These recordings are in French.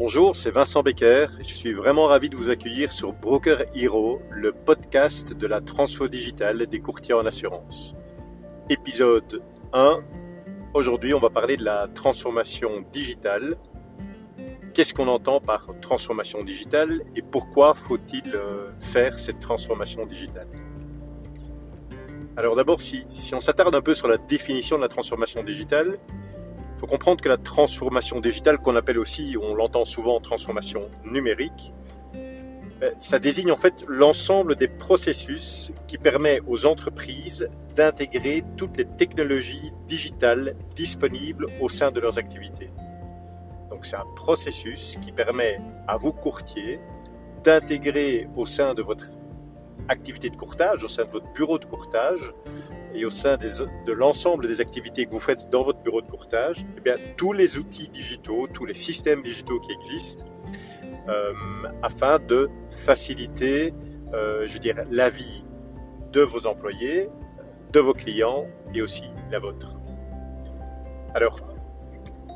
Bonjour, c'est Vincent Becker. Je suis vraiment ravi de vous accueillir sur Broker Hero, le podcast de la transfo digitale des courtiers en assurance. Épisode 1. Aujourd'hui, on va parler de la transformation digitale. Qu'est-ce qu'on entend par transformation digitale et pourquoi faut-il euh, faire cette transformation digitale? Alors d'abord, si, on s'attarde un peu sur la définition de la transformation digitale, faut comprendre que la transformation digitale, qu'on appelle aussi, on l'entend souvent, transformation numérique, euh, ça désigne en fait l'ensemble des processus qui permet aux entreprises d'intégrer toutes les technologies digitales disponibles au sein de leurs activités. Donc c'est un processus qui permet à vous courtiers d'intégrer au sein de votre activité de courtage, au sein de votre bureau de courtage, et au sein de l'ensemble des activités que vous faites dans votre bureau de courtage, eh bien, tous les outils digitaux, tous les systèmes digitaux qui existent, euh, afin de faciliter, euh, je dire, la vie de vos employés, de vos clients et aussi la vôtre. Alors,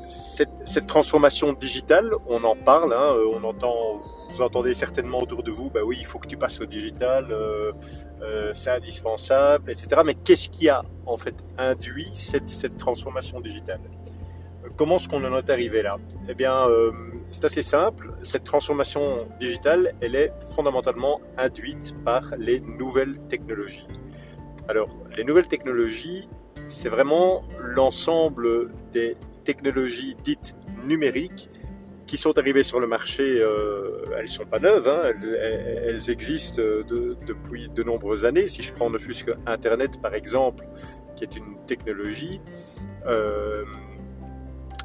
cette, cette, transformation digitale, on en parle, hein, on entend, vous entendez certainement autour de vous, bah oui, il faut que tu passes au digital, euh, euh, c'est indispensable, etc. Mais qu'est-ce qui a en fait induit cette, transformation digitale? Comment est-ce qu'on en est arrivé là? Eh bien, euh, c'est assez simple. Cette transformation digitale, elle est fondamentalement induite par les nouvelles technologies. Alors, les nouvelles technologies, c'est vraiment l'ensemble des technologies dites numériques qui sont arrivées sur le marché. Euh, elles sont pas neuves, hein, elles, existent de, depuis de nombreuses années. Si je prends ne fût-ce que Internet par exemple, qui est une technologie euh,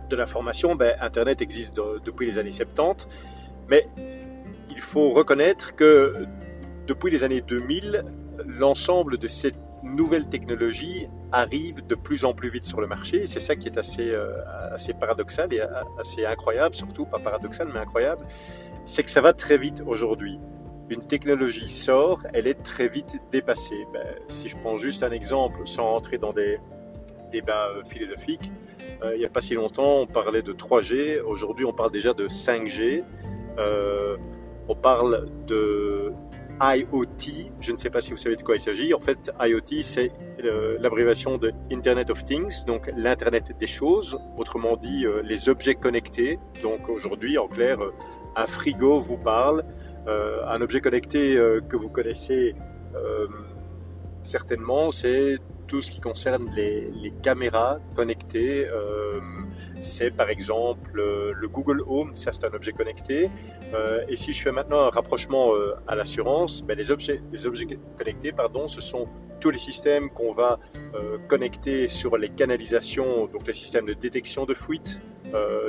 de l'information, ben, Internet existe de, depuis les années 70, mais il faut reconnaître que depuis les années 2000, l'ensemble de ces nouvelles technologies arrivent de plus en plus vite sur le marché. C'est ça qui est assez, euh, assez paradoxal et assez incroyable, surtout pas paradoxal mais incroyable, c'est que ça va très vite aujourd'hui. Une technologie sort, elle est très vite dépassée. Ben, si je prends juste un exemple, sans entrer dans des débats euh, philosophiques, euh, il n'y a pas si longtemps, on parlait de 3G. Aujourd'hui, on parle déjà de 5G. Euh, on parle de IoT. Je ne sais pas si vous savez de quoi il s'agit. En fait, IoT, c'est l'abréviation de Internet of Things, donc l'Internet des choses. Autrement dit, euh, les objets connectés. Donc aujourd'hui, en clair, euh, un frigo vous parle. Euh, un objet connecté que vous connaissez certainement, c'est tout ce qui concerne les, caméras connectées. Euh, c'est par exemple euh, le Google Home, ça c'est un objet connecté. Euh, et si je fais maintenant un rapprochement à l'assurance, ben les, objets, connectés, pardon, ce sont tous les systèmes qu'on va connecter sur les canalisations, donc les systèmes de détection de fuite,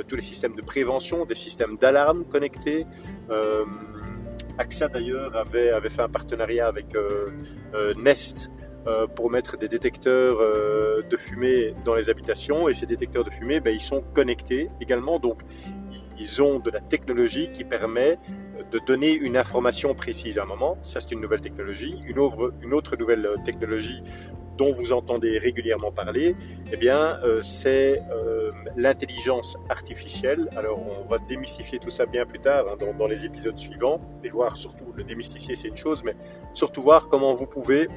tous les systèmes de prévention, des systèmes d'alarme connectés. AXA d'ailleurs avait, fait un partenariat avec Nest pour mettre des détecteurs euh, de fumée dans les habitations et ces détecteurs de fumée, ben, ils sont connectés également, donc ils ont de la technologie qui permet de donner une information précise à un moment. Ça, c'est une nouvelle technologie. Une autre, une autre nouvelle technologie dont vous entendez régulièrement parler, eh bien, euh, c'est euh, l'intelligence artificielle. Alors, on va démystifier tout ça bien plus tard hein, dans, dans, les épisodes suivants et voir surtout le démystifier, c'est une chose, mais surtout voir comment vous pouvez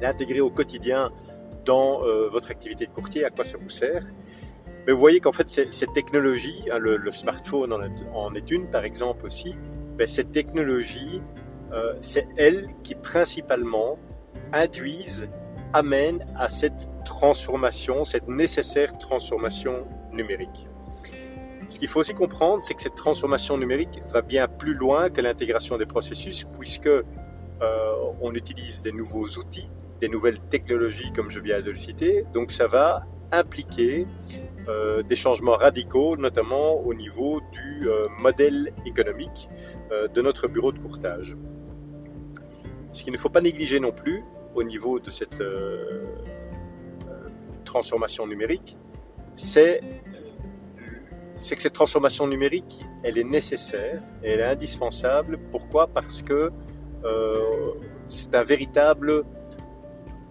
l'intégrer au quotidien dans euh, votre activité de courtier, à quoi ça vous sert. Mais vous voyez qu'en fait, cette technologie, hein, le, smartphone en est, une par exemple aussi, cette technologie, euh, c'est elle qui principalement induisent, amène à cette transformation, cette nécessaire transformation numérique. Ce qu'il faut aussi comprendre, c'est que cette transformation numérique va bien plus loin que l'intégration des processus, puisque euh, on utilise des nouveaux outils, nouvelles technologies comme je viens de le citer. Donc ça va impliquer euh, des changements radicaux, notamment au niveau du euh, modèle économique euh, de notre bureau de courtage. Ce qu'il ne faut pas négliger non plus au niveau de cette transformation numérique, c'est c'est que cette transformation numérique, elle est nécessaire, elle est indispensable. Pourquoi? Parce que c'est un véritable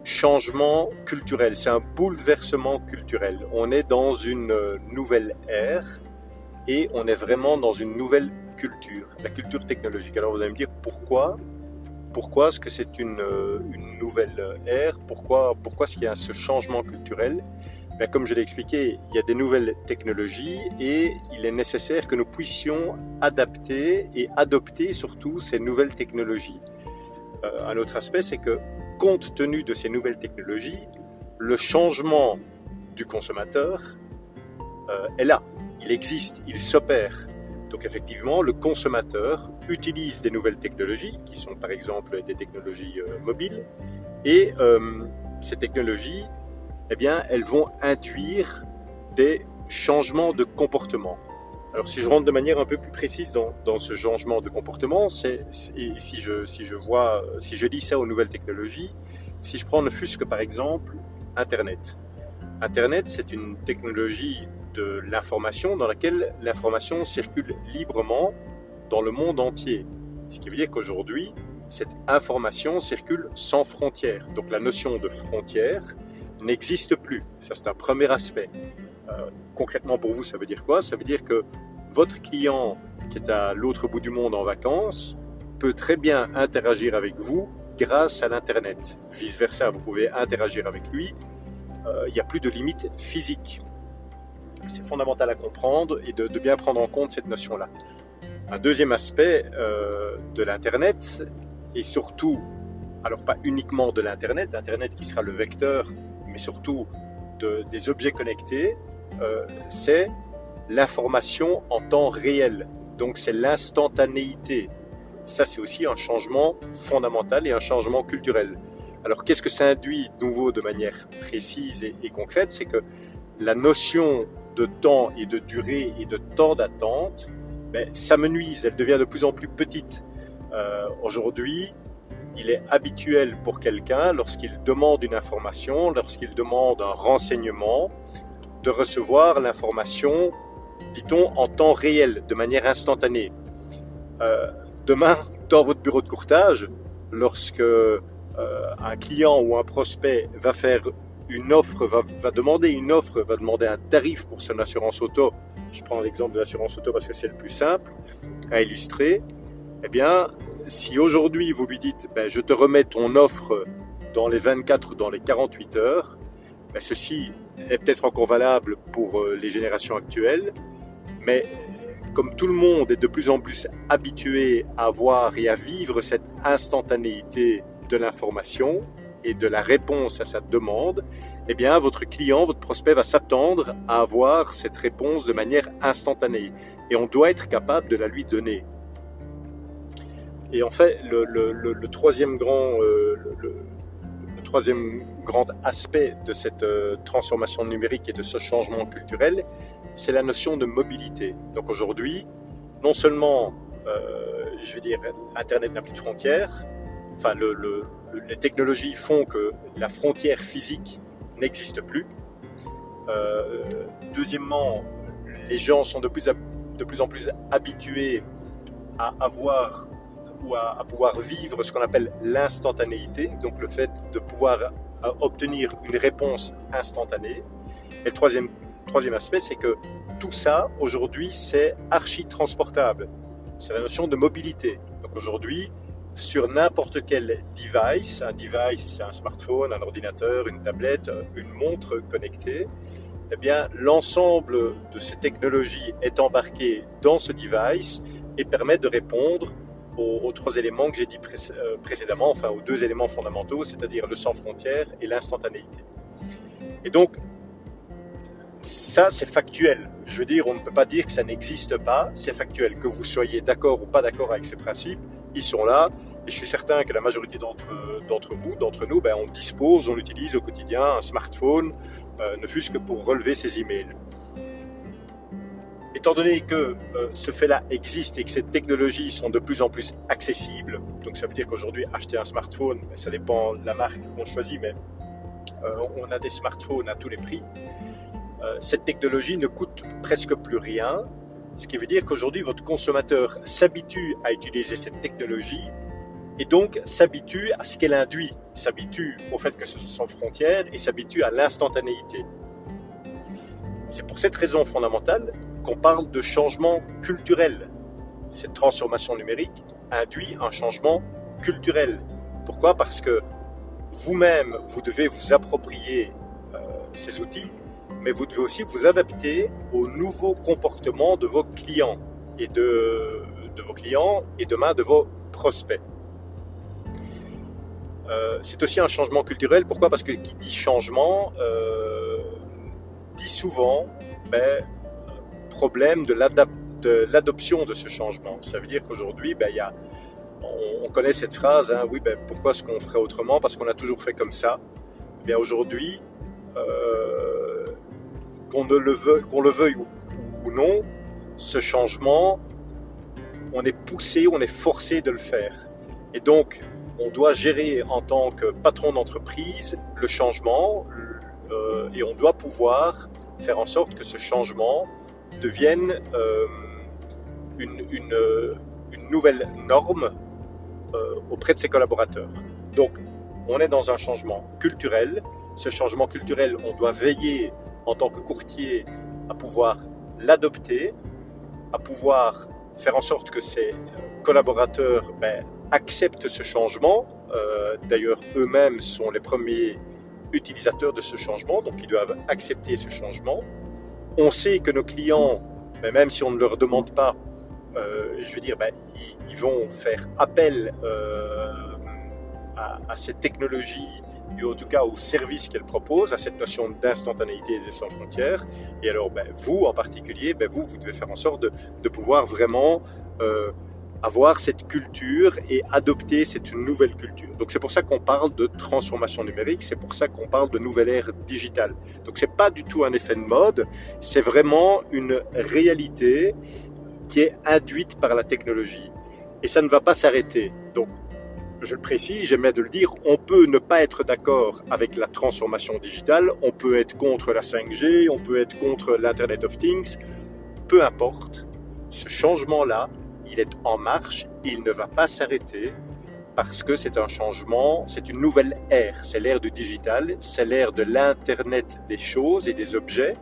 changement culturel, c'est un bouleversement culturel. On est dans une euh, nouvelle ère et on est vraiment dans une nouvelle culture, la culture technologique. Alors vous allez me dire pourquoi? Pourquoi est-ce que c'est une, euh, nouvelle ère? Pourquoi, pourquoi est-ce qu'il y a ce changement culturel? Ben, Comme je l'ai expliqué, il y a des nouvelles technologies et il est nécessaire que nous puissions adapter et adopter surtout ces nouvelles technologies. Euh, un autre aspect, c'est que compte tenu de ces nouvelles technologies, le changement du consommateur euh, est là, il existe, il s'opère. Donc effectivement, le consommateur utilise des nouvelles technologies, qui sont par exemple des technologies euh, mobiles, et euh, ces technologies, eh bien, elles vont induire des changements de comportement. Alors si je rentre de manière un peu plus précise dans, dans ce changement de comportement, c'est si je si je vois si je lis ça aux nouvelles technologies, si je prends ne fût-ce que par exemple Internet. Internet, c'est une technologie de l'information dans laquelle l'information circule librement dans le monde entier. Ce qui veut dire qu'aujourd'hui, cette information circule sans frontières. Donc la notion de frontière n'existe plus. Ça, c'est un premier aspect. Euh, concrètement, pour vous, ça veut dire quoi? Ça veut dire que votre client qui est à l'autre bout du monde en vacances peut très bien interagir avec vous grâce à l'Internet. Vice-versa, vous pouvez interagir avec lui. Euh, il n'y a plus de limite physique. C'est fondamental à comprendre et de, bien prendre en compte cette notion-là. Un deuxième aspect euh, de l'Internet, et surtout, alors pas uniquement de l'Internet, Internet qui sera le vecteur, mais surtout de, des objets connectés, euh, c'est l'information en temps réel. Donc c'est l'instantanéité. Ça, c'est aussi un changement fondamental et un changement culturel. Alors qu'est-ce que ça induit nouveau de manière précise et, concrète? C'est que la notion de temps et de durée et de temps d'attente, ben, ça me nuise, elle devient de plus en plus petite. Euh, Aujourd'hui, il est habituel pour quelqu'un, lorsqu'il demande une information, lorsqu'il demande un renseignement, de recevoir l'information, dit-on, en temps réel, de manière instantanée. Euh, demain, dans votre bureau de courtage, lorsque euh, un client ou un prospect va faire une offre va, demander une offre, va demander un tarif pour son assurance auto, je prends l'exemple de l'assurance auto parce que c'est le plus simple à illustrer, eh bien, si aujourd'hui vous lui dites, ben, je te remets ton offre dans les 24, dans les 48 heures, ben, ceci est peut-être encore valable pour euh, les générations actuelles, mais comme tout le monde est de plus en plus habitué à voir et à vivre cette instantanéité de l'information, et de la réponse à sa demande, eh bien, votre client, votre prospect va s'attendre à avoir cette réponse de manière instantanée. Et on doit être capable de la lui donner. Et en fait, le, troisième grand, euh, troisième grand aspect de cette euh, transformation numérique et de ce changement culturel, c'est la notion de mobilité. Donc aujourd'hui, non seulement, euh, je vais dire, Internet n'a plus de frontières, enfin, le, le, les technologies font que la frontière physique n'existe plus. Euh, deuxièmement, les gens sont de plus, en plus habitués à avoir ou à, pouvoir vivre ce qu'on appelle l'instantanéité, donc le fait de pouvoir obtenir une réponse instantanée. Et troisième, troisième aspect, c'est que tout ça, aujourd'hui, c'est archi-transportable. C'est la notion de mobilité. Donc aujourd'hui, sur n'importe quel device. Un device, c'est un smartphone, un ordinateur, une tablette, une montre connectée. Eh bien, l'ensemble de ces technologies est embarqué dans ce device et permet de répondre aux, trois éléments que j'ai dit euh, précédemment, enfin aux deux éléments fondamentaux, c'est-à-dire le sans frontières et l'instantanéité. Et donc, ça, c'est factuel. Je veux dire, on ne peut pas dire que ça n'existe pas, c'est factuel. Que vous soyez d'accord ou pas d'accord avec ces principes, ils sont là. Et je suis certain que la majorité d'entre vous, d'entre nous, ben, on dispose, on utilise au quotidien un smartphone, euh, ne fût-ce que pour relever ses emails. Étant donné que euh, ce fait-là existe et que ces technologies sont de plus en plus accessibles, donc ça veut dire qu'aujourd'hui acheter un smartphone, ben, ça dépend de la marque qu'on choisit, mais euh, on a des smartphones à tous les prix. Cette technologie ne coûte presque plus rien, ce qui veut dire qu'aujourd'hui, votre consommateur s'habitue à utiliser cette technologie et donc s'habitue à ce qu'elle induit, s'habitue au fait que ce soit sans frontières et s'habitue à l'instantanéité. C'est pour cette raison fondamentale qu'on parle de changement culturel. Cette transformation numérique induit un changement culturel. Pourquoi? Parce que vous-même, vous devez vous approprier euh, ces outils, mais vous devez aussi vous adapter aux nouveaux comportements de vos clients et de, vos clients et demain de vos prospects. Euh, c'est aussi un changement culturel. Pourquoi? Parce que qui dit changement euh, dit souvent ben, problème de l'adoption de ce changement. Ça veut dire qu'aujourd'hui, ben, on, connaît cette phrase, hein, oui, ben, pourquoi est-ce qu'on ferait autrement? Parce qu'on a toujours fait comme ça. Eh bien aujourd'hui, euh, qu'on le veuille, le veuille ou, non, ce changement, on est poussé, on est forcé de le faire. Et donc, on doit gérer en tant que patron d'entreprise le changement euh, et on doit pouvoir faire en sorte que ce changement devienne euh, une, nouvelle norme euh, auprès de ses collaborateurs. Donc, on est dans un changement culturel. Ce changement culturel, on doit veiller en tant que courtier à pouvoir l'adopter, à pouvoir faire en sorte que ces collaborateurs ben, acceptent ce changement. Euh, d'ailleurs, eux-mêmes sont les premiers utilisateurs de ce changement, donc ils doivent accepter ce changement. On sait que nos clients, ben, même si on ne leur demande pas, euh, je veux dire, ben, ils, vont faire appel euh, à, cette technologie et en tout cas au service qu'elle propose, à cette notion d'instantanéité et de sans frontières. Et alors, ben, vous en particulier, ben, vous, vous devez faire en sorte de, pouvoir vraiment euh, avoir cette culture et adopter cette nouvelle culture. Donc c'est pour ça qu'on parle de transformation numérique, c'est pour ça qu'on parle de nouvelle ère digitale. Donc c'est pas du tout un effet de mode, c'est vraiment une réalité qui est induite par la technologie et ça ne va pas s'arrêter. Donc je le précise, j'aimais de le dire, on peut ne pas être d'accord avec la transformation digitale, on peut être contre la 5G, on peut être contre l'Internet of Things, peu importe, ce changement-là, il est en marche, il ne va pas s'arrêter parce que c'est un changement, c'est une nouvelle ère, c'est l'ère du digital, c'est l'ère de l'Internet des choses et des objets,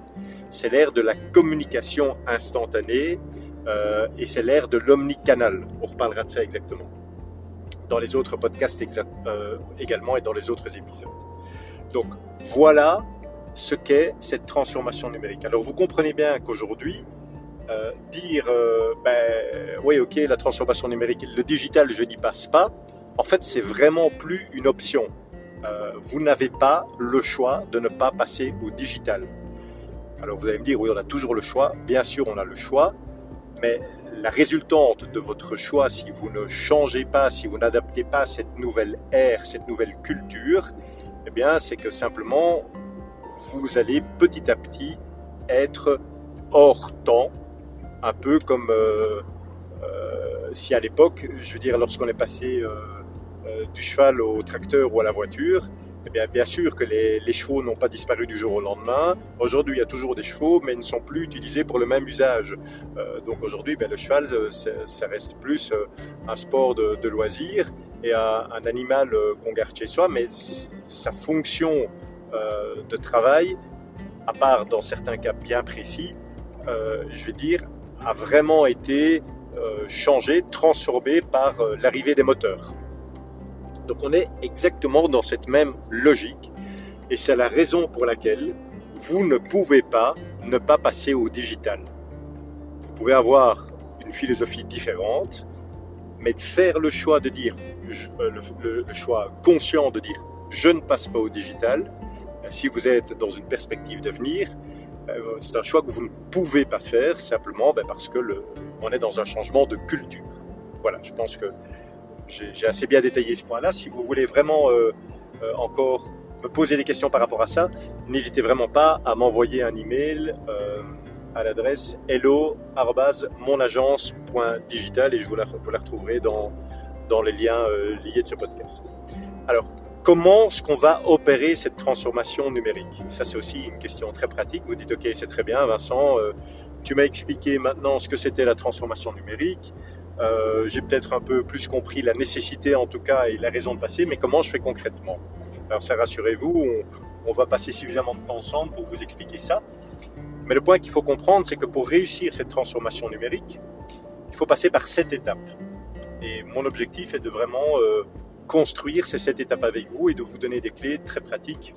c'est l'ère de la communication instantanée euh, et c'est l'ère de l'omnicanal. On reparlera de ça exactement dans les autres podcasts euh, également et dans les autres épisodes. Donc voilà ce qu'est cette transformation numérique. Alors vous comprenez bien qu'aujourd'hui, euh, dire euh, ben oui ok la transformation numérique, le digital je n'y passe pas, en fait c'est vraiment plus une option. Vous n'avez pas le choix de ne pas passer au digital. Alors vous allez me dire oui on a toujours le choix, bien sûr on a le choix, mais la résultante de votre choix si vous ne changez pas, si vous n'adaptez pas cette nouvelle ère, cette nouvelle culture, eh bien c'est que simplement vous allez petit à petit être hors temps un peu comme euh, euh, si à l'époque, je veux dire, lorsqu'on est passé euh, du cheval au tracteur ou à la voiture, eh bien, bien sûr que les, les chevaux n'ont pas disparu du jour au lendemain. Aujourd'hui, il y a toujours des chevaux, mais ils ne sont plus utilisés pour le même usage. Euh, donc aujourd'hui, ben, le cheval, ça reste plus un sport de, de loisir et un, un animal qu'on garde chez soi, mais sa fonction euh, de travail, à part dans certains cas bien précis, euh, je vais dire, a vraiment été euh, changé, transformé par euh, l'arrivée des moteurs. Donc on est exactement dans cette même logique et c'est la raison pour laquelle vous ne pouvez pas ne pas passer au digital. Vous pouvez avoir une philosophie différente, mais faire le choix de dire, euh, le, choix conscient de dire je ne passe pas au digital, si vous êtes dans une perspective d'avenir, euh, c'est un choix que vous ne pouvez pas faire simplement ben, parce que on est dans un changement de culture. Voilà, je pense que j'ai assez bien détaillé ce point-là. Si vous voulez vraiment euh, euh, encore me poser des questions par rapport à ça, n'hésitez vraiment pas à m'envoyer un email euh, à l'adresse hello@monagence.digital et je vous la, vous la retrouverai dans, dans les liens liés de ce podcast. Alors, Comment est-ce qu'on va opérer cette transformation numérique? Ça, c'est aussi une question très pratique. Vous dites, OK, c'est très bien, Vincent, tu m'as expliqué maintenant ce que c'était la transformation numérique. Euh, J'ai peut-être un peu plus compris la nécessité, en tout cas, et la raison de passer, mais comment je fais concrètement? Alors, ça, rassurez-vous, on, va passer suffisamment de temps ensemble pour vous expliquer ça. Mais le point qu'il faut comprendre, c'est que pour réussir cette transformation numérique, il faut passer par sept étapes. Et mon objectif est de vraiment euh, construire ces sept étapes avec vous et de vous donner des clés très pratiques.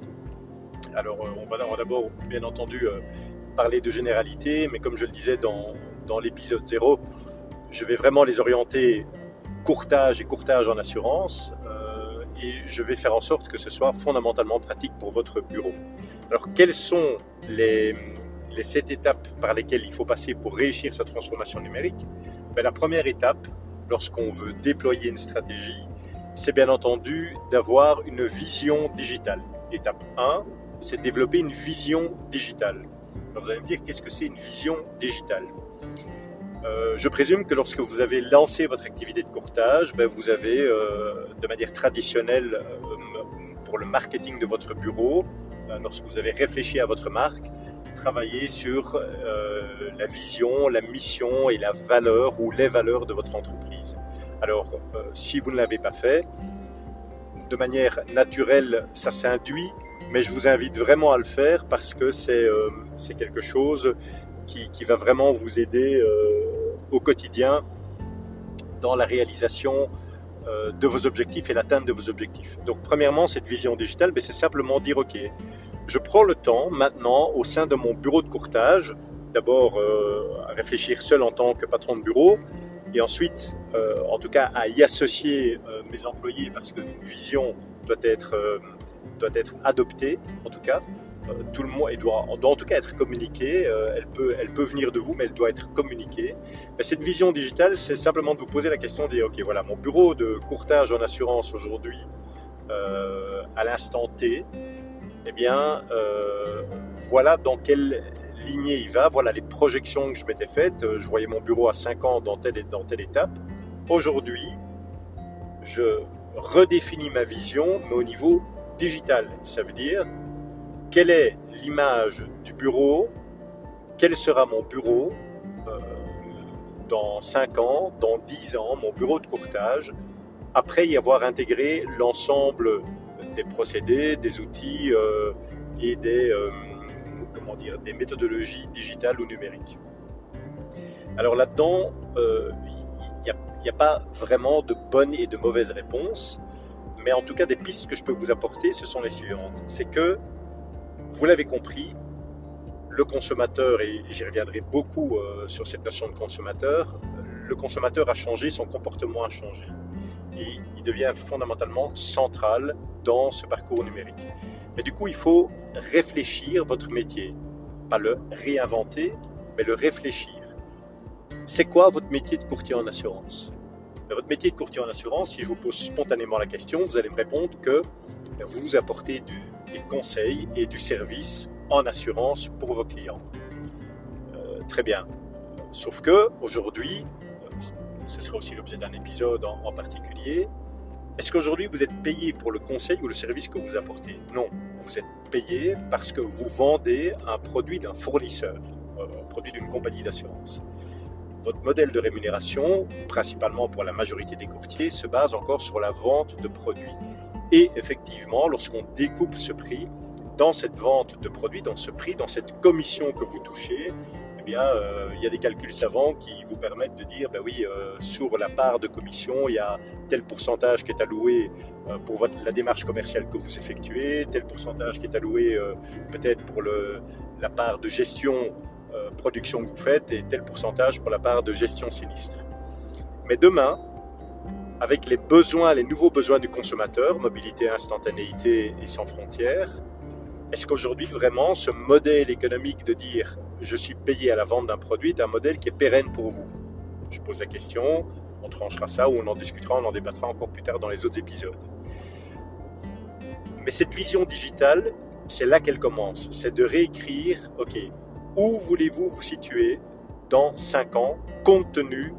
Alors, euh, on va d'abord, bien entendu, parler de généralité, mais comme je le disais dans, dans l'épisode 0, je vais vraiment les orienter courtage et courtage en assurance et je vais faire en sorte que ce soit fondamentalement pratique pour votre bureau. Alors, quelles sont les, les sept étapes par lesquelles il faut passer pour réussir sa transformation numérique? Ben, La première étape, lorsqu'on veut déployer une stratégie, c'est bien entendu d'avoir une vision digitale. Étape 1, c'est de développer une vision digitale. Alors vous allez me dire, qu'est-ce que c'est une vision digitale? Euh, je présume que lorsque vous avez lancé votre activité de courtage, ben vous avez, euh, de manière traditionnelle, euh, pour le marketing de votre bureau, lorsque vous avez réfléchi à votre marque, travaillé sur la vision, la mission et la valeur ou les valeurs de votre entreprise. Alors, si vous ne l'avez pas fait, de manière naturelle, ça s'induit, mais je vous invite vraiment à le faire parce que c'est quelque chose qui, va vraiment vous aider euh, au quotidien dans la réalisation euh, de vos objectifs et l'atteinte de vos objectifs. Donc premièrement, cette vision digitale, ben, c'est simplement dire, OK, je prends le temps maintenant au sein de mon bureau de courtage, d'abord euh, à réfléchir seul en tant que patron de bureau, et ensuite, en tout cas, à y associer mes employés parce qu'une vision doit être, doit être adoptée, en tout cas. Euh, tout le monde, elle doit, en tout cas être communiquée. Euh, elle, peut, elle peut venir de vous, mais elle doit être communiquée. Mais cette vision digitale, c'est simplement de vous poser la question de dire, ok, voilà, mon bureau de courtage en assurance aujourd'hui, euh, à l'instant T, eh bien, voilà dans quelle lignée il va, voilà les projections que je m'étais faites. Je voyais mon bureau à 5 ans dans telle, dans telle étape. Aujourd'hui, je redéfinis ma vision, mais au niveau digital. Ça veut dire, quelle est l'image du bureau, quel sera mon bureau euh, dans 5 ans, dans 10 ans, mon bureau de courtage, après y avoir intégré l'ensemble des procédés, des outils euh, et des, euh, comment dire, des méthodologies digitales ou numériques? Alors là-dedans, il n'y a, a, pas vraiment de bonnes et de mauvaises réponses, mais en tout cas des pistes que je peux vous apporter, ce sont les suivantes. C'est que vous l'avez compris, le consommateur, et j'y reviendrai beaucoup euh, sur cette notion de consommateur, le consommateur a changé, son comportement a changé. Et il devient fondamentalement central dans ce parcours numérique. Mais du coup, il faut réfléchir votre métier. Pas le réinventer, mais le réfléchir. C'est quoi votre métier de courtier en assurance? Votre métier de courtier en assurance, si je vous pose spontanément la question, vous allez me répondre que vous apportez du, des conseils et du service en assurance pour vos clients. Euh, très bien. Sauf que aujourd'hui, ce sera aussi l'objet d'un épisode en, particulier. Est-ce qu'aujourd'hui vous êtes payé pour le conseil ou le service que vous apportez? Non, vous êtes payé parce que vous vendez un produit d'un fournisseur, euh, un produit d'une compagnie d'assurance. Votre modèle de rémunération, principalement pour la majorité des courtiers, se base encore sur la vente de produits. Et effectivement, lorsqu'on découpe ce prix, dans cette vente de produits, dans ce prix, dans cette commission que vous touchez, eh bien, euh, il y a des calculs savants qui vous permettent de dire, ben oui, euh, sur la part de commission, il y a tel pourcentage qui est alloué euh, pour la démarche commerciale que vous effectuez, tel pourcentage qui est alloué peut-être pour la part de gestion production que vous faites et tel pourcentage pour la part de gestion sinistre. Mais demain, avec les besoins, les nouveaux besoins du consommateur, mobilité, instantanéité et sans frontières, est-ce qu'aujourd'hui vraiment ce modèle économique de dire je suis payé à la vente d'un produit est un modèle qui est pérenne pour vous? Je pose la question, on tranchera ça ou on en discutera, on en débattra encore plus tard dans les autres épisodes. Mais cette vision digitale, c'est là qu'elle commence, c'est de réécrire, ok, où voulez-vous vous situer dans 5 ans compte tenu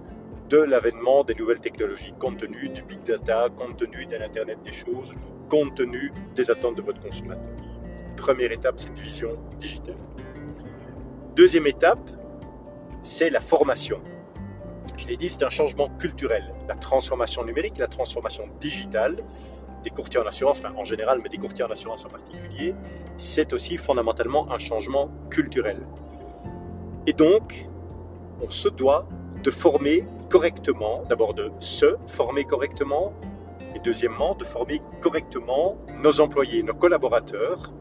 de l'avènement des nouvelles technologies, compte tenu du big data, compte tenu de l'Internet des choses, compte tenu des attentes de votre consommateur? Première étape, cette vision digitale. Deuxième étape, c'est la formation. Je l'ai dit, c'est un changement culturel. La transformation numérique, la transformation digitale des courtiers en assurance, enfin en général, mais des courtiers en assurance en particulier, c'est aussi fondamentalement un changement culturel. Et donc, on se doit de former correctement, d'abord de se former correctement, et deuxièmement, de former correctement nos employés, nos collaborateurs,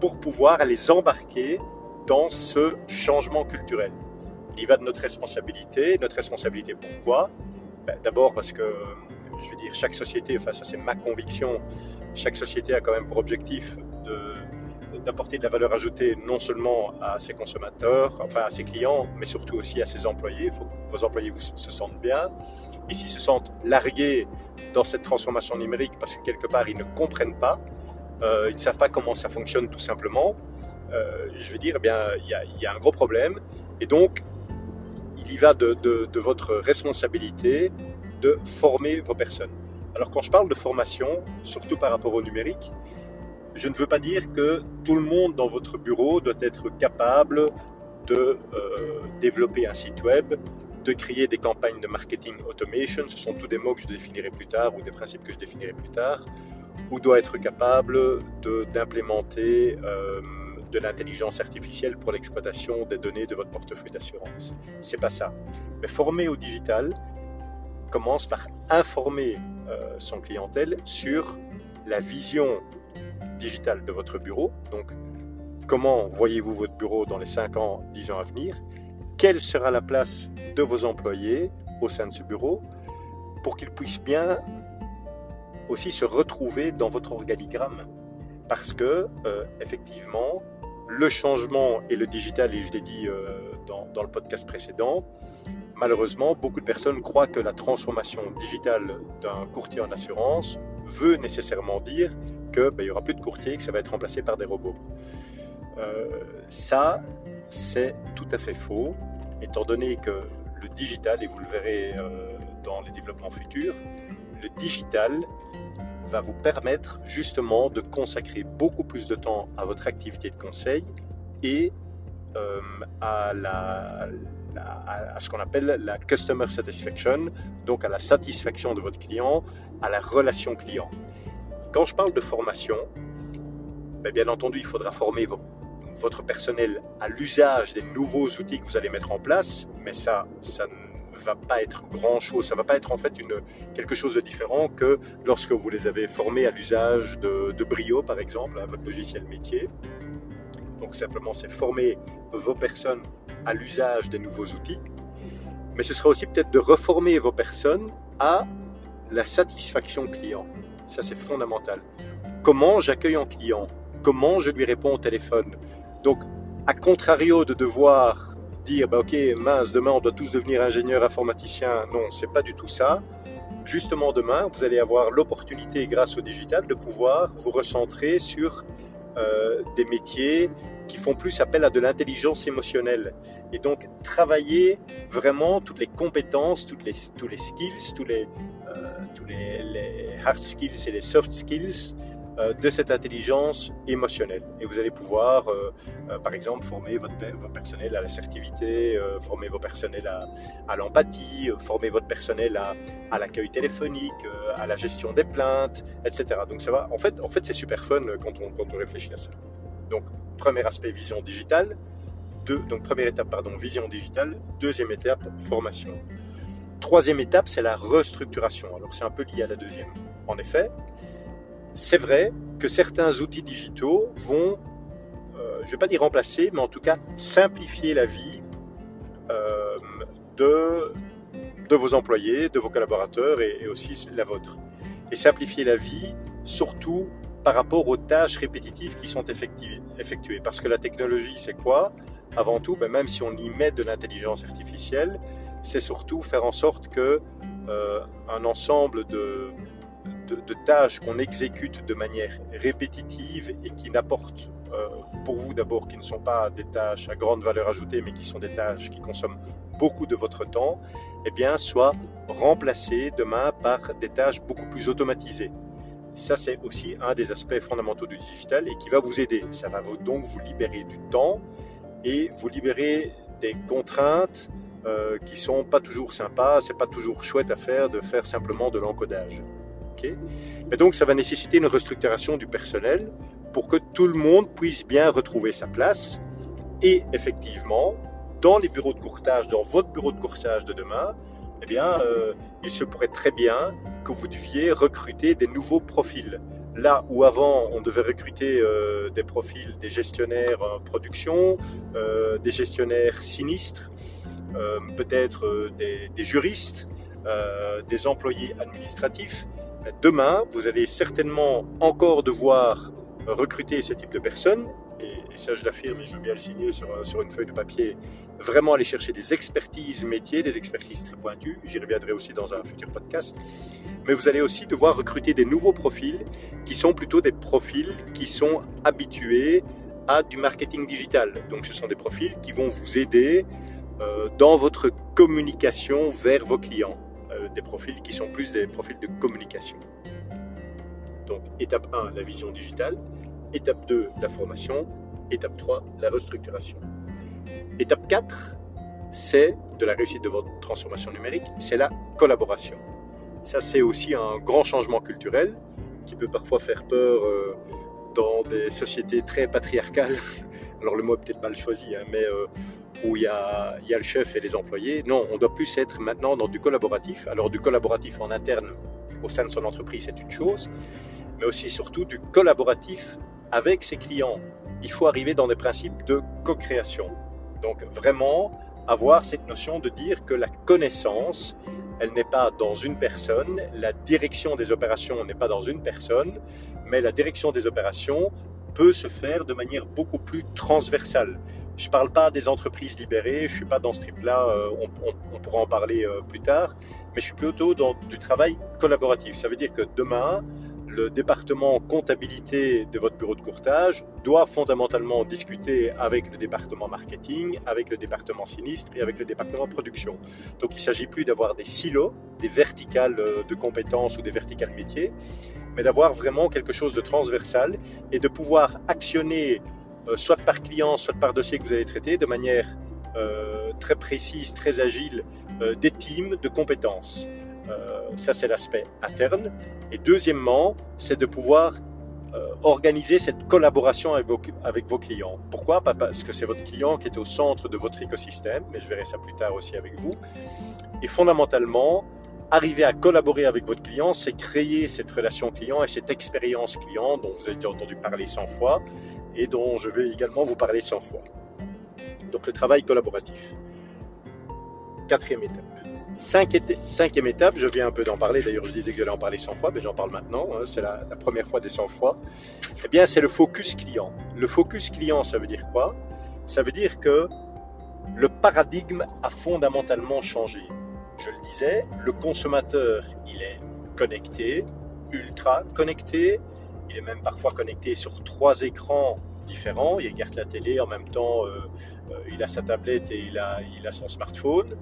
pour pouvoir les embarquer dans ce changement culturel. Il y va de notre responsabilité. Notre responsabilité, pourquoi? Ben, D'abord parce que, je veux dire, chaque société, enfin ça c'est ma conviction, chaque société a quand même pour objectif de d'apporter de la valeur ajoutée non seulement à ses consommateurs, enfin à ses clients, mais surtout aussi à ses employés. Vos employés se sentent bien. Et s'ils se sentent largués dans cette transformation numérique parce que quelque part ils ne comprennent pas, euh, ils ne savent pas comment ça fonctionne tout simplement, euh, je veux dire, eh il y, a, un gros problème. Et donc, il y va de votre responsabilité de former vos personnes. Alors quand je parle de formation, surtout par rapport au numérique, je ne veux pas dire que tout le monde dans votre bureau doit être capable de euh, développer un site web, de créer des campagnes de marketing automation, ce sont tous des mots que je définirai plus tard ou des principes que je définirai plus tard, ou doit être capable d'implémenter euh, de l'intelligence artificielle pour l'exploitation des données de votre portefeuille d'assurance. C'est pas ça. Mais former au digital commence par informer euh, son clientèle sur la vision digitale de votre bureau. Donc, comment voyez-vous votre bureau dans les 5 ans, 10 ans à venir? Quelle sera la place de vos employés au sein de ce bureau pour qu'ils puissent bien aussi se retrouver dans votre organigramme? Parce que, euh, effectivement, le changement et le digital, et je l'ai dit euh, dans, le podcast précédent, malheureusement, beaucoup de personnes croient que la transformation digitale d'un courtier en assurance veut nécessairement dire qu'il ben, n'y aura plus de courtiers, que ça va être remplacé par des robots. Euh, ça, c'est tout à fait faux, étant donné que le digital, et vous le verrez euh, dans les développements futurs, le digital va vous permettre justement de consacrer beaucoup plus de temps à votre activité de conseil et euh, à, ce qu'on appelle la customer satisfaction, donc à la satisfaction de votre client, à la relation client. Quand je parle de formation, ben bien entendu, il faudra former votre personnel à l'usage des nouveaux outils que vous allez mettre en place, mais ça, ça ne va pas être grand chose, ça ne va pas être en fait quelque chose de différent que lorsque vous les avez formés à l'usage de, de, Brio, par exemple, à votre logiciel métier. Donc simplement, c'est former vos personnes à l'usage des nouveaux outils, mais ce sera aussi peut-être de reformer vos personnes à la satisfaction client. Ça, c'est fondamental. Comment j'accueille un client? Comment je lui réponds au téléphone? Donc, à contrario de devoir dire, bah, ok, mince, demain on doit tous devenir ingénieur informaticien, non, c'est pas du tout ça. Justement, demain, vous allez avoir l'opportunité, grâce au digital, de pouvoir vous recentrer sur euh, des métiers qui font plus appel à de l'intelligence émotionnelle. Et donc, travailler vraiment toutes les compétences, toutes les, tous les skills, tous les, euh, tous les, les, hard skills et les soft skills euh, de cette intelligence émotionnelle. Et vous allez pouvoir, euh, euh par exemple, former votre, personnel à l'assertivité, euh, former vos personnels à, à l'empathie, former votre personnel à, à l'accueil téléphonique, à la gestion des plaintes, etc. Donc ça va. En fait, en fait, c'est super fun quand on, quand on réfléchit à ça. Donc, premier aspect, vision digitale. Deux, donc, première étape, pardon, vision digitale. Deuxième étape, formation. Troisième étape, c'est la restructuration. Alors, c'est un peu lié à la deuxième. En effet, c'est vrai que certains outils digitaux vont, euh, je ne vais pas dire remplacer, mais en tout cas simplifier la vie euh, de, de vos employés, de vos collaborateurs et, aussi la vôtre. Et simplifier la vie surtout par rapport aux tâches répétitives qui sont effectuées. Parce que la technologie, c'est quoi? Avant tout, ben même si on y met de l'intelligence artificielle, c'est surtout faire en sorte que euh, un ensemble de, de, tâches qu'on exécute de manière répétitive et qui n'apportent euh, pour vous d'abord, qui ne sont pas des tâches à grande valeur ajoutée, mais qui sont des tâches qui consomment beaucoup de votre temps, eh bien, soient remplacées demain par des tâches beaucoup plus automatisées. Ça, c'est aussi un des aspects fondamentaux du digital et qui va vous aider. Ça va donc vous libérer du temps et vous libérer des contraintes euh, qui sont pas toujours sympas. C'est pas toujours chouette à faire de faire simplement de l'encodage. Okay Mais donc, ça va nécessiter une restructuration du personnel pour que tout le monde puisse bien retrouver sa place. Et effectivement dans les bureaux de courtage, dans votre bureau de courtage de demain, eh bien, euh, il se pourrait très bien que vous deviez recruter des nouveaux profils. Là où avant on devait recruter euh, des profils des gestionnaires en production, euh, des gestionnaires sinistres, peut-être des, juristes, des employés administratifs, demain vous allez certainement encore devoir recruter ce type de personnes. Et ça je l'affirme et je veux bien le signer sur, sur une feuille de papier, vraiment aller chercher des expertises métiers, des expertises très pointues, j'y reviendrai aussi dans un futur podcast, mais vous allez aussi devoir recruter des nouveaux profils qui sont plutôt des profils qui sont habitués à du marketing digital. Donc ce sont des profils qui vont vous aider euh, dans votre communication vers vos clients, des profils qui sont plus des profils de communication. Donc étape 1, la vision digitale. Étape 2, la formation. Étape 3, la restructuration. Étape 4, c'est de la réussite de votre transformation numérique, c'est la collaboration. Ça, c'est aussi un grand changement culturel qui peut parfois faire peur euh, dans des sociétés très patriarcales. Alors le mot peut-être mal choisi, hein, mais euh, où y, a, il y, a, le chef et les employés. Non, on doit plus être maintenant dans du collaboratif. Alors du collaboratif en interne au sein de son entreprise, c'est une chose, mais aussi surtout du collaboratif avec ses clients. Il faut arriver dans des principes de co-création. Donc vraiment avoir cette notion de dire que la connaissance, elle n'est pas dans une personne, la direction des opérations n'est pas dans une personne, mais la direction des opérations peut se faire de manière beaucoup plus transversale. Je ne parle pas des entreprises libérées, je ne suis pas dans ce trip-là, euh, on, pourra en parler euh, plus tard, mais je suis plutôt dans du travail collaboratif. Ça veut dire que demain, le département comptabilité de votre bureau de courtage doit fondamentalement discuter avec le département marketing, avec le département sinistre et avec le département production. Donc il ne s'agit plus d'avoir des silos, des verticales euh, de compétences ou des verticales métiers, mais d'avoir vraiment quelque chose de transversal et de pouvoir actionner euh, soit par client, soit par dossier que vous allez traiter de manière euh, très précise, très agile, des teams de compétences. Euh, ça, c'est l'aspect interne. Et deuxièmement, c'est de pouvoir euh, organiser cette collaboration avec vos, avec vos clients. Pourquoi? Parce que c'est votre client qui est au centre de votre écosystème, mais je verrai ça plus tard aussi avec vous. Et fondamentalement, arriver à collaborer avec votre client, c'est créer cette relation client et cette expérience client dont vous avez déjà entendu parler 100 fois et dont je vais également vous parler 100 fois. Donc le travail collaboratif. Quatrième étape. Cinquième étape, je viens un peu d'en parler, d'ailleurs je disais que j'allais en parler 100 fois, mais j'en parle maintenant, hein, c'est la, première fois des 100 fois. Eh bien, c'est le focus client. Le focus client, ça veut dire quoi? Ça veut dire que le paradigme a fondamentalement changé. Je le disais, le consommateur, il est connecté, ultra connecté, il est même parfois connecté sur trois écrans différents, il regarde la télé en même temps, euh, euh, il a sa tablette et il a, il a son smartphone.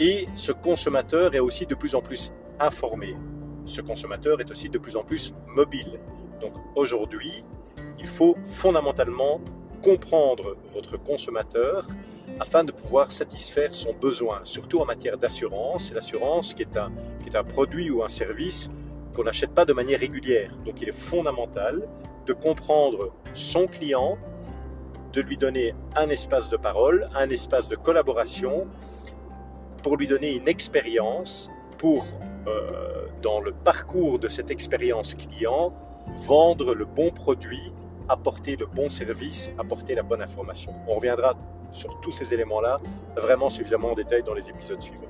Et ce consommateur est aussi de plus en plus informé. Ce consommateur est aussi de plus en plus mobile. Donc aujourd'hui, il faut fondamentalement comprendre votre consommateur afin de pouvoir satisfaire son besoin, surtout en matière d'assurance. L'assurance qui, est un, qui est un produit ou un service qu'on n'achète pas de manière régulière. Donc il est fondamental de comprendre son client, de lui donner un espace de parole, un espace de collaboration pour lui donner une expérience, pour, euh, dans le parcours de cette expérience client, vendre le bon produit, apporter le bon service, apporter la bonne information. On reviendra sur tous ces éléments-là vraiment suffisamment en détail dans les épisodes suivants.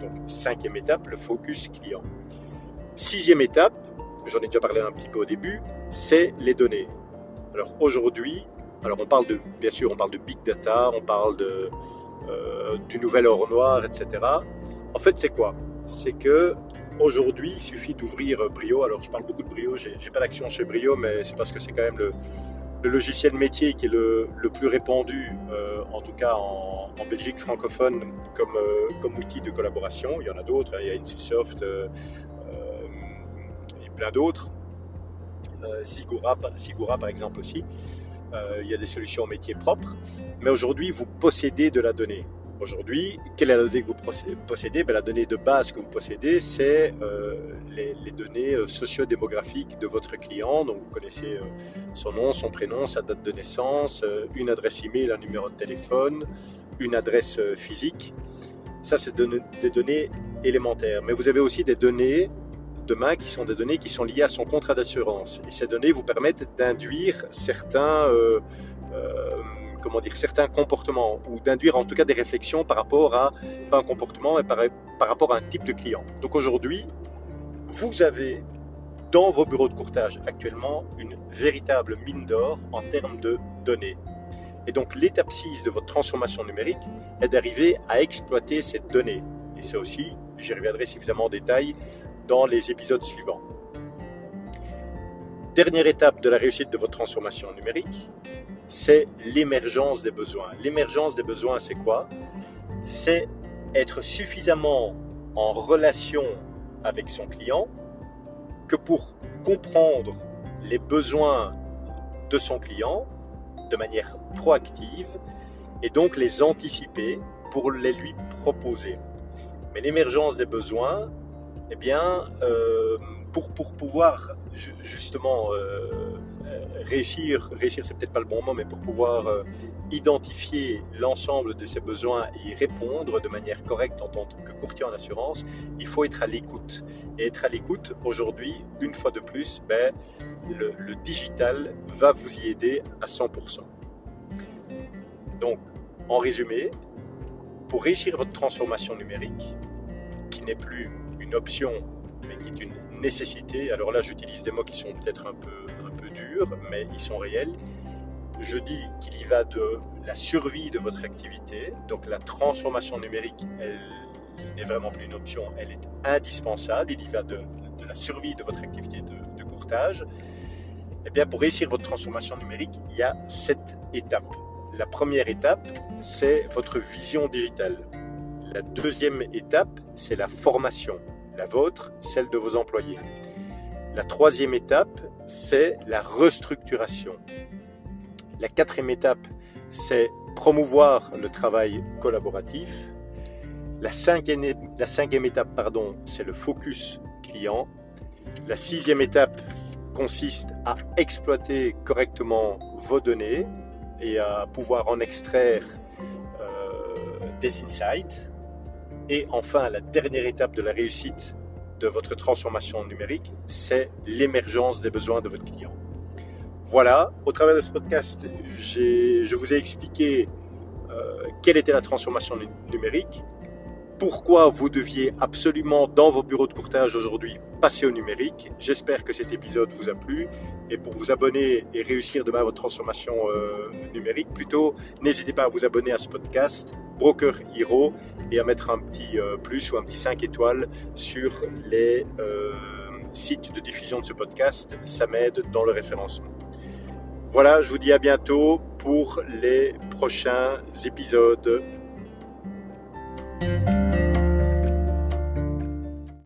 Donc, cinquième étape, le focus client. Sixième étape, j'en ai déjà parlé un petit peu au début, c'est les données. Alors aujourd'hui, alors on parle de, bien sûr, on parle de big data, on parle de, euh, du nouvel or noir, etc. En fait, c'est quoi? C'est que aujourd'hui, il suffit d'ouvrir Brio. Alors, je parle beaucoup de Brio. J'ai, pas d'action chez Brio, mais c'est parce que c'est quand même le, logiciel métier qui est le, plus répandu, euh, en tout cas en, Belgique francophone, comme, euh, comme outil de collaboration. Il y en a d'autres. Hein. Il y a Insusoft et plein d'autres. Sigura, Sigura, par exemple aussi. Euh, il y a des solutions métiers propres, mais aujourd'hui, vous possédez de la donnée. Aujourd'hui, quelle est la donnée que vous possédez? Ben, La donnée de base que vous possédez, c'est euh, les, données euh, sociodémographiques de votre client. Donc vous connaissez son nom, son prénom, sa date de naissance, une adresse email, un numéro de téléphone, une adresse physique. Ça, c'est des données élémentaires. Mais vous avez aussi des données demain qui sont des données qui sont liées à son contrat d'assurance. Et ces données vous permettent d'induire certains comment dire, certains comportements ou d'induire en tout cas des réflexions par rapport à, pas un comportement, mais par, rapport à un type de client. Donc aujourd'hui, vous avez dans vos bureaux de courtage actuellement une véritable mine d'or en termes de données. Et donc l'étape 6 de votre transformation numérique est d'arriver à exploiter cette donnée. Et ça aussi, j'y reviendrai suffisamment en détail dans les épisodes suivants. Dernière étape de la réussite de votre transformation numérique, c'est l'émergence des besoins. L'émergence des besoins, c'est quoi? C'est être suffisamment en relation avec son client que pour comprendre les besoins de son client de manière proactive et donc les anticiper pour les lui proposer. Mais l'émergence des besoins, eh bien, euh, pour, pour pouvoir justement euh, réussir, réussir c'est peut-être pas le bon mot, mais pour pouvoir euh, identifier l'ensemble de ses besoins et y répondre de manière correcte en tant que courtier en assurance, il faut être à l'écoute. Et être à l'écoute, aujourd'hui, une fois de plus, ben, le, le digital va vous y aider à 100%. Donc, en résumé, pour réussir votre transformation numérique, qui n'est plus une option, mais qui est une nécessité, alors là j'utilise des mots qui sont peut-être un peu mais ils sont réels. Je dis qu'il y va de la survie de votre activité, donc la transformation numérique, elle n'est vraiment plus une option, elle est indispensable. Il y va de, la survie de votre activité de, de courtage. Eh bien, pour réussir votre transformation numérique, il y a sept étapes. La première étape, c'est votre vision digitale. La deuxième étape, c'est la formation, la vôtre, celle de vos employés. La troisième étape, c'est la restructuration. La quatrième étape, c'est promouvoir le travail collaboratif. La cinquième, la cinquième étape, pardon, c'est le focus client. La sixième étape consiste à exploiter correctement vos données et à pouvoir en extraire euh, des insights. Et enfin, la dernière étape de la réussite de votre transformation numérique, c'est l'émergence des besoins de votre client. Voilà, au travers de ce podcast, je vous ai expliqué euh, quelle était la transformation numérique, pourquoi vous deviez absolument dans vos bureaux de courtage aujourd'hui passer au numérique? J'espère que cet épisode vous a plu et pour vous abonner et réussir demain votre transformation euh, numérique, plutôt n'hésitez pas à vous abonner à ce podcast Broker Hero et à mettre un petit euh, plus ou un petit 5 étoiles sur les euh, sites de diffusion de ce podcast. Ça m'aide dans le référencement. Voilà, je vous dis à bientôt pour les prochains épisodes